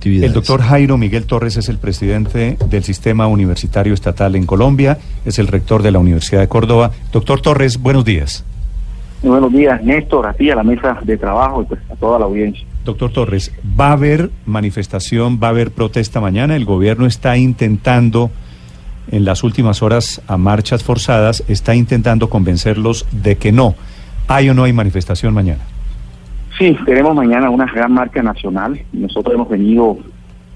El doctor Jairo Miguel Torres es el presidente del Sistema Universitario Estatal en Colombia, es el rector de la Universidad de Córdoba. Doctor Torres, buenos días. Muy buenos días, Néstor, a ti, a la mesa de trabajo y pues a toda la audiencia. Doctor Torres, ¿va a haber manifestación, va a haber protesta mañana? El gobierno está intentando, en las últimas horas, a marchas forzadas, está intentando convencerlos de que no. ¿Hay o no hay manifestación mañana? Sí, tenemos mañana una gran marca nacional. Nosotros hemos venido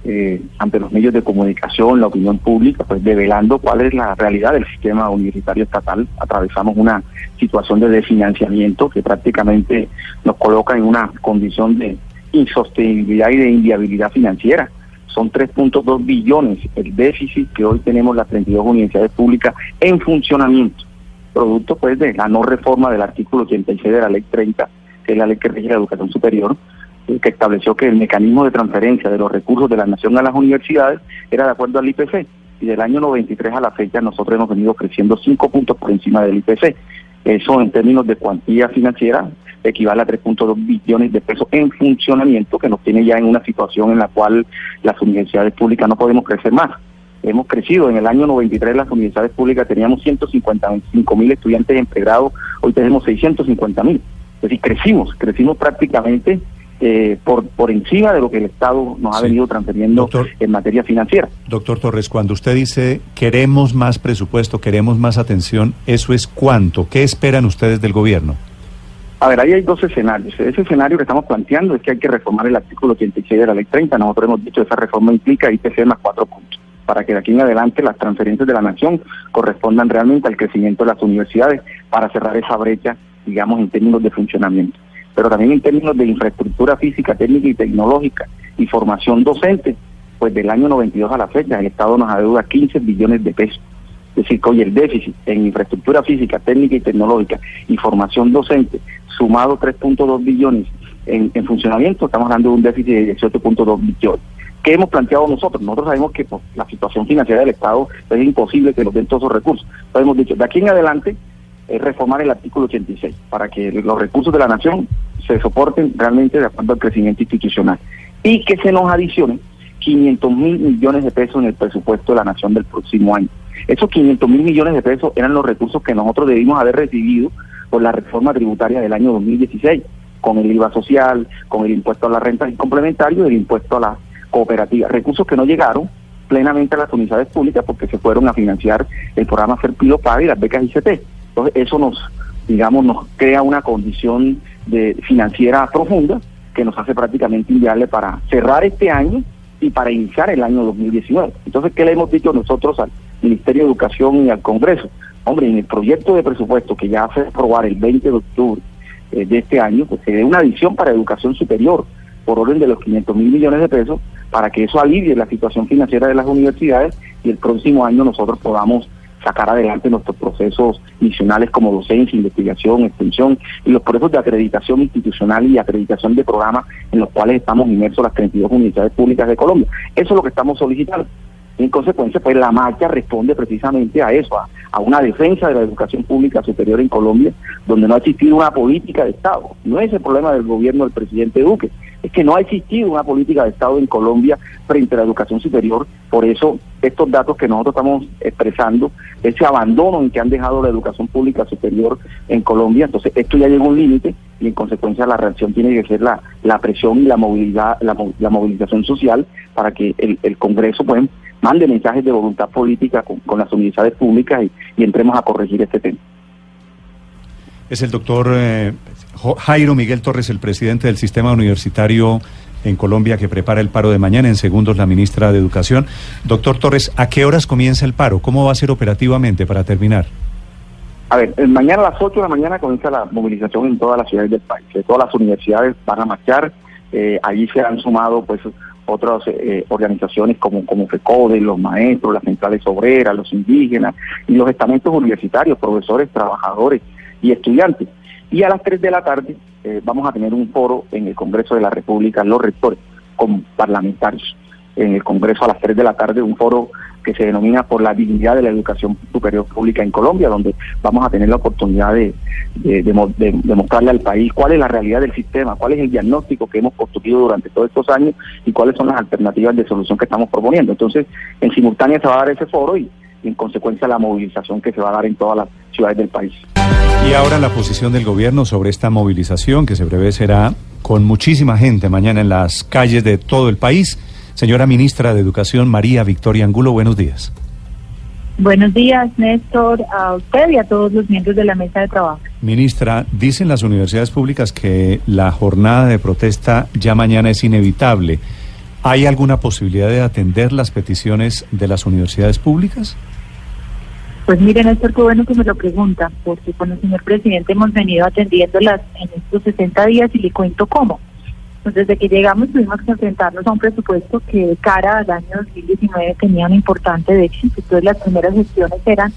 eh, ante los medios de comunicación, la opinión pública, pues develando cuál es la realidad del sistema universitario estatal. Atravesamos una situación de desfinanciamiento que prácticamente nos coloca en una condición de insostenibilidad y de inviabilidad financiera. Son 3.2 billones el déficit que hoy tenemos las 32 universidades públicas en funcionamiento, producto pues de la no reforma del artículo 86 de la ley 30 que es la ley que rige la educación superior, eh, que estableció que el mecanismo de transferencia de los recursos de la nación a las universidades era de acuerdo al IPC. Y del año 93 a la fecha nosotros hemos venido creciendo cinco puntos por encima del IPC. Eso en términos de cuantía financiera equivale a 3.2 billones de pesos en funcionamiento que nos tiene ya en una situación en la cual las universidades públicas no podemos crecer más. Hemos crecido, en el año 93 las universidades públicas teníamos 155 mil estudiantes en pregrado, hoy tenemos 650 mil. Es decir, crecimos, crecimos prácticamente eh, por, por encima de lo que el Estado nos ha venido transfiriendo en materia financiera. Doctor Torres, cuando usted dice queremos más presupuesto, queremos más atención, ¿eso es cuánto? ¿Qué esperan ustedes del gobierno? A ver, ahí hay dos escenarios. Ese escenario que estamos planteando es que hay que reformar el artículo 86 de la ley 30. Nosotros hemos dicho que esa reforma implica IPC más cuatro puntos, para que de aquí en adelante las transferencias de la nación correspondan realmente al crecimiento de las universidades para cerrar esa brecha digamos, en términos de funcionamiento, pero también en términos de infraestructura física, técnica y tecnológica y formación docente, pues del año 92 a la fecha el Estado nos adeuda 15 billones de pesos. Es decir, que hoy el déficit en infraestructura física, técnica y tecnológica y formación docente, sumado 3.2 billones en, funcionamiento, estamos hablando de un déficit de 18.2 billones. ¿Qué hemos planteado nosotros? Nosotros sabemos que pues, la situación financiera del Estado es imposible que nos den todos esos recursos. Entonces hemos dicho, de aquí en adelante es reformar el artículo 86 para que los recursos de la nación se soporten realmente de acuerdo al crecimiento institucional y que se nos adicionen 500 mil millones de pesos en el presupuesto de la nación del próximo año. Esos 500 mil millones de pesos eran los recursos que nosotros debimos haber recibido por la reforma tributaria del año 2016, con el IVA social, con el impuesto a la renta complementario y el impuesto a la cooperativa. Recursos que no llegaron plenamente a las unidades públicas porque se fueron a financiar el programa Serpilo Paga y las becas ICT. Entonces eso nos, digamos, nos crea una condición de financiera profunda que nos hace prácticamente inviable para cerrar este año y para iniciar el año 2019. Entonces, ¿qué le hemos dicho nosotros al Ministerio de Educación y al Congreso? Hombre, en el proyecto de presupuesto que ya hace aprobar el 20 de octubre eh, de este año, pues se dé una adición para educación superior por orden de los 500 mil millones de pesos para que eso alivie la situación financiera de las universidades y el próximo año nosotros podamos sacar adelante nuestros procesos misionales como docencia, investigación, extensión y los procesos de acreditación institucional y acreditación de programas en los cuales estamos inmersos las 32 universidades públicas de Colombia. Eso es lo que estamos solicitando. En consecuencia, pues la marcha responde precisamente a eso, a, a, una defensa de la educación pública superior en Colombia, donde no ha existido una política de Estado. No es el problema del gobierno del presidente Duque, es que no ha existido una política de Estado en Colombia frente a la educación superior. Por eso estos datos que nosotros estamos expresando, ese abandono en que han dejado la educación pública superior en Colombia, entonces esto ya llegó a un límite y en consecuencia la reacción tiene que ser la, la presión y la movilidad, la, movilización social para que el, el Congreso pues, mande mensajes de voluntad política con, las universidades públicas y, entremos a corregir este tema. Es el doctor eh, Jairo Miguel Torres, el presidente del sistema universitario en Colombia que prepara el paro de mañana. En segundos, la ministra de Educación. Doctor Torres, ¿a qué horas comienza el paro? ¿Cómo va a ser operativamente para terminar? A ver, mañana a las 8 de la mañana comienza la movilización en todas las ciudades del país. Todas las universidades van a marchar. Eh, allí se han sumado pues otras eh, organizaciones como, como FECODE, los maestros, las centrales obreras, los indígenas y los estamentos universitarios, profesores, trabajadores y estudiantes. Y a las 3 de la tarde eh, vamos a tener un foro en el Congreso de la República, los rectores, con parlamentarios. En el Congreso a las 3 de la tarde, un foro que se denomina por la dignidad de la educación superior pública en Colombia, donde vamos a tener la oportunidad de, de, al país cuál es la realidad del sistema, cuál es el diagnóstico que hemos construido durante todos estos años y cuáles son las alternativas de solución que estamos proponiendo. Entonces, en simultánea se va a dar ese foro y, en consecuencia la movilización que se va a dar en todas las ciudades del país. Y ahora la posición del gobierno sobre esta movilización que se prevé será con muchísima gente mañana en las calles de todo el país. Señora ministra de Educación, María Victoria Angulo, buenos días. Buenos días, Néstor, a usted y a todos los miembros de la mesa de trabajo. Ministra, dicen las universidades públicas que la jornada de protesta ya mañana es inevitable. ¿Hay alguna posibilidad de atender las peticiones de las universidades públicas? Pues miren, Néstor, qué bueno que me lo pregunta, porque con el señor presidente hemos venido atendiéndolas en estos 60 días y le cuento cómo. Pues desde que llegamos tuvimos que enfrentarnos a un presupuesto que de cara al año 2019 tenía un importante déficit. Entonces las primeras gestiones eran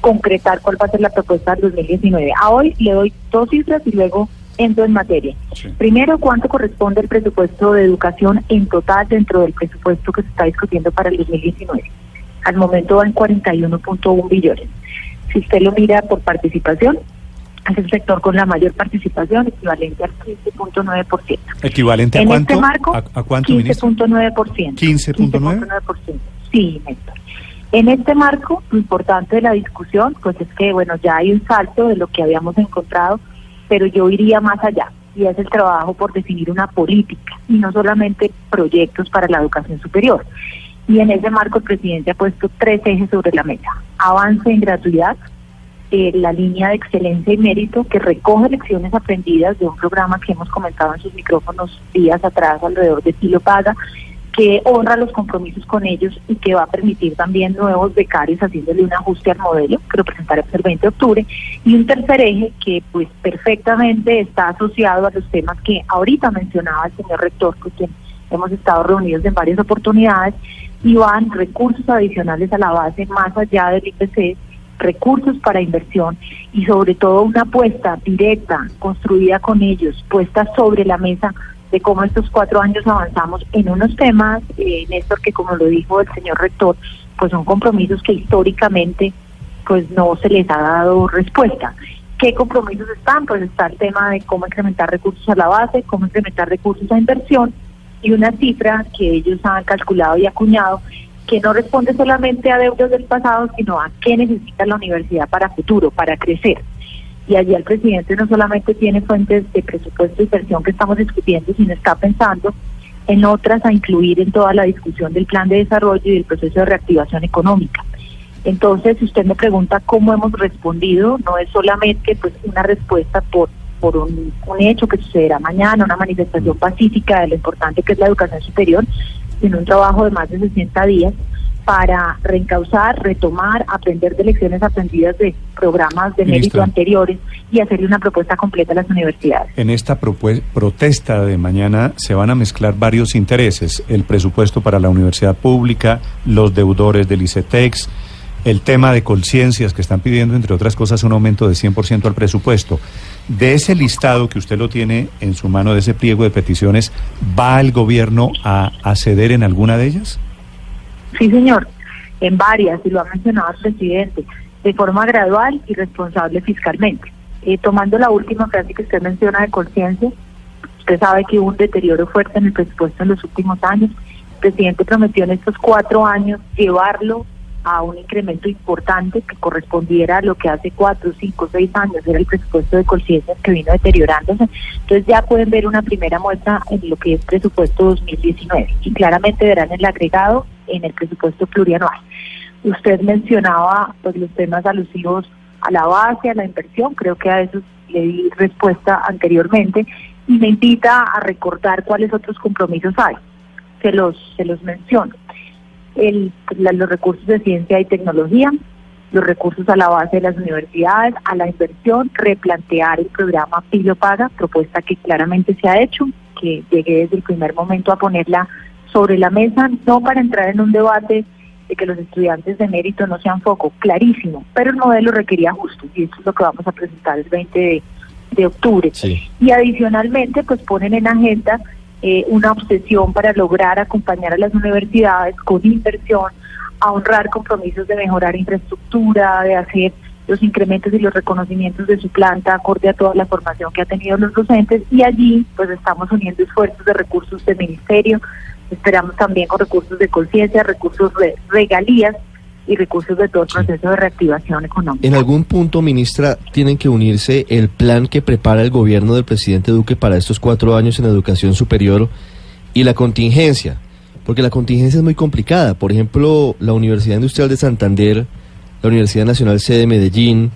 concretar cuál va a ser la propuesta del 2019. A hoy le doy dos cifras y luego entro en materia. Primero, ¿cuánto corresponde el presupuesto de educación en total dentro del presupuesto que se está discutiendo para el 2019? Al momento van 41.1 billones. Si usted lo mira por participación, es el sector con la mayor participación, equivalente al 15.9%. ¿Equivalente a en cuánto? Este marco, ¿A, cuánto, 15.9%. 15.9%. Sí, Néstor. En este marco, lo importante de la discusión, pues es que, bueno, ya hay un salto de lo que habíamos encontrado, pero yo iría más allá, y es el trabajo por definir una política, y no solamente proyectos para la educación superior. Y en ese marco el presidente ha puesto tres ejes sobre la mesa. Avance en gratuidad, eh, la línea de excelencia y mérito que recoge lecciones aprendidas de un programa que hemos comentado en sus micrófonos días atrás alrededor de Pilo Paga, que honra los compromisos con ellos y que va a permitir también nuevos becarios haciéndole un ajuste al modelo que lo presentaremos el 20 de octubre y un tercer eje que pues perfectamente está asociado a los temas que ahorita mencionaba el señor rector con quien hemos estado reunidos en varias oportunidades y van recursos adicionales a la base más allá del IPC recursos para inversión y sobre todo una apuesta directa, construida con ellos, puesta sobre la mesa de cómo estos cuatro años avanzamos en unos temas, eh, Néstor, que como lo dijo el señor rector, pues son compromisos que históricamente pues no se les ha dado respuesta. ¿Qué compromisos están? Pues está el tema de cómo incrementar recursos a la base, cómo incrementar recursos a inversión y una cifra que ellos han calculado y acuñado que no responde solamente a deudas del pasado, sino a qué necesita la universidad para futuro, para crecer. Y allí el presidente no solamente tiene fuentes de presupuesto y inversión que estamos discutiendo, sino está pensando en otras a incluir en toda la discusión del plan de desarrollo y del proceso de reactivación económica. Entonces, si usted me pregunta cómo hemos respondido, no es solamente pues una respuesta por por un, un hecho que sucederá mañana, una manifestación pacífica de lo importante que es la educación superior, en un trabajo de más de 60 días para reencauzar, retomar, aprender de lecciones aprendidas de programas de mérito anteriores y hacerle una propuesta completa a las universidades. En esta protesta de mañana se van a mezclar varios intereses, el presupuesto para la universidad pública, los deudores del ICETEX, el tema de conciencias que están pidiendo, entre otras cosas, un aumento de 100% al presupuesto. De ese listado que usted lo tiene en su mano, de ese pliego de peticiones, ¿va el gobierno a, ceder en alguna de ellas? Sí, señor, en varias, y lo ha mencionado el presidente, de forma gradual y responsable fiscalmente. Eh, tomando la última frase que usted menciona de conciencia, usted sabe que hubo un deterioro fuerte en el presupuesto en los últimos años. El presidente prometió en estos cuatro años llevarlo a un incremento importante que correspondiera a lo que hace cuatro, cinco, seis años era el presupuesto de conciencia que vino deteriorándose. Entonces ya pueden ver una primera muestra en lo que es presupuesto 2019 y claramente verán el agregado en el presupuesto plurianual. Usted mencionaba pues, los temas alusivos a la base, a la inversión, creo que a eso le di respuesta anteriormente y me invita a recordar cuáles otros compromisos hay. Se los, se los menciono el, los recursos de ciencia y tecnología, los recursos a la base de las universidades, a la inversión, replantear el programa Pilo Paga, propuesta que claramente se ha hecho, que llegué desde el primer momento a ponerla sobre la mesa, no para entrar en un debate de que los estudiantes de mérito no sean foco, clarísimo, pero el modelo requería ajustes y esto es lo que vamos a presentar el 20 de, octubre. Y adicionalmente, pues ponen en agenda eh, una obsesión para lograr acompañar a las universidades con inversión, a honrar compromisos de mejorar infraestructura, de hacer los incrementos y los reconocimientos de su planta acorde a toda la formación que ha tenido los docentes. Y allí pues estamos uniendo esfuerzos de recursos del ministerio, esperamos también con recursos de conciencia, recursos de regalías y recursos de todo el proceso de reactivación económica. En algún punto, ministra, tienen que unirse el plan que prepara el gobierno del presidente Duque para estos cuatro años en educación superior y la contingencia, porque la contingencia es muy complicada. Por ejemplo, la Universidad Industrial de Santander la Universidad Nacional C de Medellín,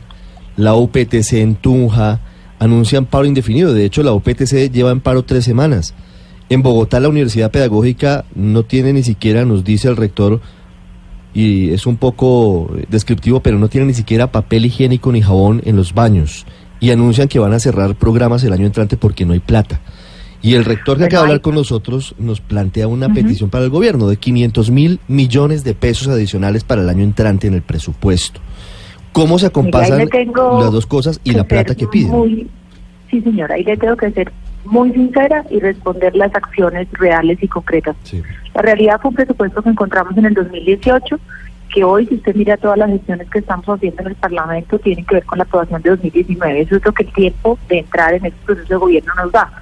la UPTC en Tunja, anuncian paro indefinido. De hecho, la UPTC lleva en paro tres semanas. En Bogotá, la Universidad Pedagógica no tiene ni siquiera, nos dice el rector, y es un poco descriptivo, pero no tiene ni siquiera papel higiénico ni jabón en los baños. Y anuncian que van a cerrar programas el año entrante porque no hay plata. Y el rector que acaba de hablar con nosotros nos plantea una petición para el gobierno de 500 mil millones de pesos adicionales para el año entrante en el presupuesto. ¿Cómo se acompasan las dos cosas y la plata que piden? sí, señora, ahí le tengo que ser muy sincera y responder las acciones reales y concretas. La realidad fue un presupuesto que encontramos en el 2018, que hoy, si usted mira todas las gestiones que estamos haciendo en el Parlamento, tienen que ver con la aprobación de 2019. Eso es lo que el tiempo de entrar en este proceso de gobierno nos da.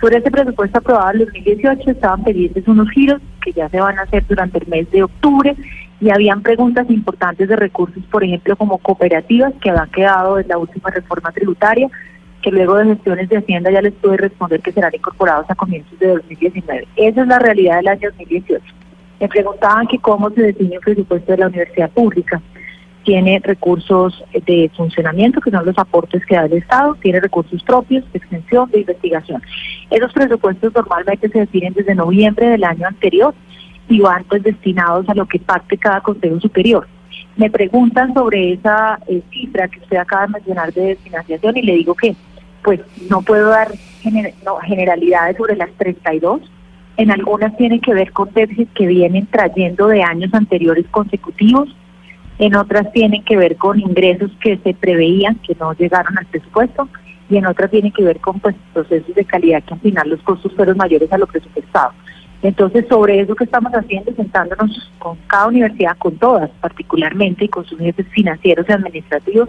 Sobre este presupuesto aprobado en 2018 estaban pendientes unos giros que ya se van a hacer durante el mes de octubre y habían preguntas importantes de recursos, por ejemplo, como cooperativas que habían quedado en la última reforma tributaria, que luego de gestiones de Hacienda ya les pude responder que serán incorporados a comienzos de 2019. Esa es la realidad del año 2018. Me preguntaban que cómo se define el presupuesto de la universidad pública tiene recursos de funcionamiento, que son los aportes que da el Estado, tiene recursos propios de extensión, de investigación. Esos presupuestos normalmente se definen desde noviembre del año anterior y van pues destinados a lo que pacte cada Consejo Superior. Me preguntan sobre esa eh, cifra que usted acaba de mencionar de financiación y le digo que pues no puedo dar generalidades sobre las 32. En algunas tienen que ver con déficits que vienen trayendo de años anteriores consecutivos en otras tienen que ver con ingresos que se preveían que no llegaron al presupuesto y en otras tienen que ver con pues, procesos de calidad que al final los costos fueron mayores a lo presupuestado. Entonces, sobre eso que estamos haciendo, sentándonos con cada universidad, con todas particularmente, y con sus jefes financieros y administrativos,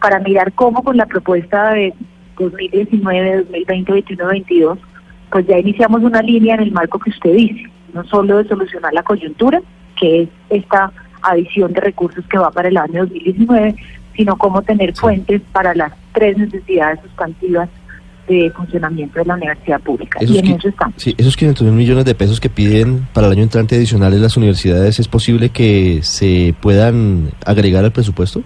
para mirar cómo con la propuesta de 2019, 2020, 2021, 2022, pues ya iniciamos una línea en el marco que usted dice, no solo de solucionar la coyuntura, que es esta adición de recursos que va para el año 2019, sino cómo tener fuentes para las tres necesidades sustantivas de funcionamiento de la universidad pública. y en eso estamos. Sí, esos 500 mil millones de pesos que piden para el año entrante adicionales las universidades, ¿es posible que se puedan agregar al presupuesto?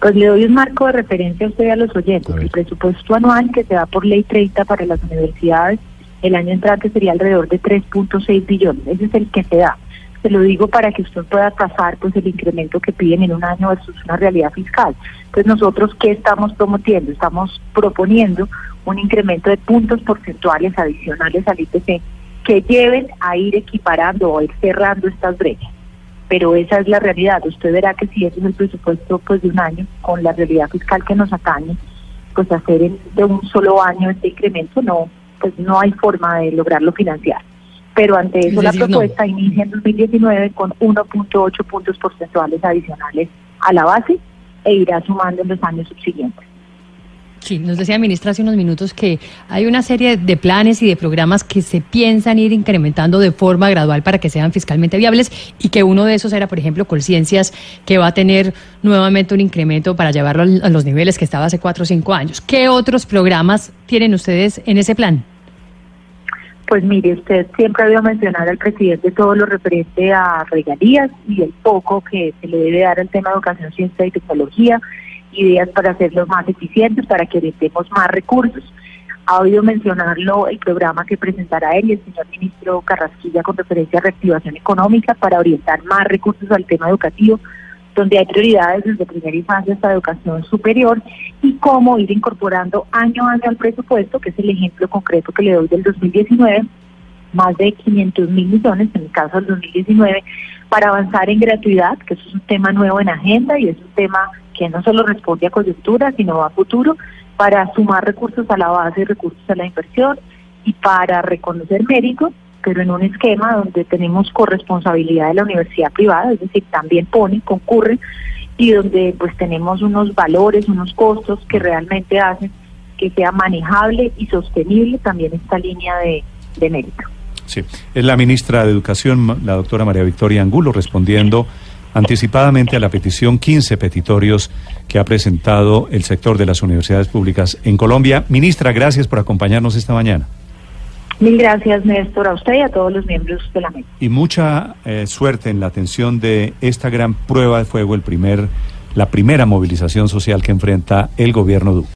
Pues le doy un marco de referencia a usted y a los oyentes. El presupuesto anual que se da por ley 30 para las universidades el año entrante sería alrededor de 3.6 billones. Ese es el que se da. Se lo digo para que usted pueda pasar pues el incremento que piden en un año versus una realidad fiscal. Entonces nosotros qué estamos promoviendo? Estamos proponiendo un incremento de puntos porcentuales adicionales al IPC que lleven a ir equiparando o ir cerrando estas brechas. Pero esa es la realidad. Usted verá que si es el presupuesto pues de un año con la realidad fiscal que nos atañe, pues hacer de un solo año este incremento no, pues no hay forma de lograrlo financiar pero ante eso la propuesta inicia en 2019 con 1.8 puntos porcentuales adicionales a la base e irá sumando en los años subsiguientes. Sí, nos decía ministra hace unos minutos que hay una serie de planes y de programas que se piensan ir incrementando de forma gradual para que sean fiscalmente viables y que uno de esos era, por ejemplo, Colciencias, que va a tener nuevamente un incremento para llevarlo a los niveles que estaba hace cuatro o cinco años. ¿Qué otros programas tienen ustedes en ese plan? Pues mire, usted siempre había mencionado al presidente todo lo referente a regalías y el poco que se le debe dar al tema de educación, ciencia y tecnología, ideas para hacerlos más eficientes, para que orientemos más recursos. Ha oído mencionarlo el programa que presentará él y el señor ministro Carrasquilla con referencia a reactivación económica para orientar más recursos al tema educativo donde hay prioridades desde primera infancia hasta educación superior y cómo ir incorporando año a año al presupuesto, que es el ejemplo concreto que le doy del 2019, más de 500 mil millones en el caso del 2019 para avanzar en gratuidad, que eso es un tema nuevo en agenda y es un tema que no solo responde a coyuntura, sino a futuro, para sumar recursos a la base y recursos a la inversión y para reconocer médicos, pero en un esquema donde tenemos corresponsabilidad de la universidad privada, es decir, también pone, concurre, y donde pues tenemos unos valores, unos costos que realmente hacen que sea manejable y sostenible también esta línea de, de mérito. Sí, es la ministra de Educación, la doctora María Victoria Angulo, respondiendo anticipadamente a la petición 15 petitorios que ha presentado el sector de las universidades públicas en Colombia. Ministra, gracias por acompañarnos esta mañana. Mil gracias, Néstor, a usted y a todos los miembros de la mesa. Y mucha eh, suerte en la atención de esta gran prueba de fuego, el primer, la primera movilización social que enfrenta el gobierno Duque.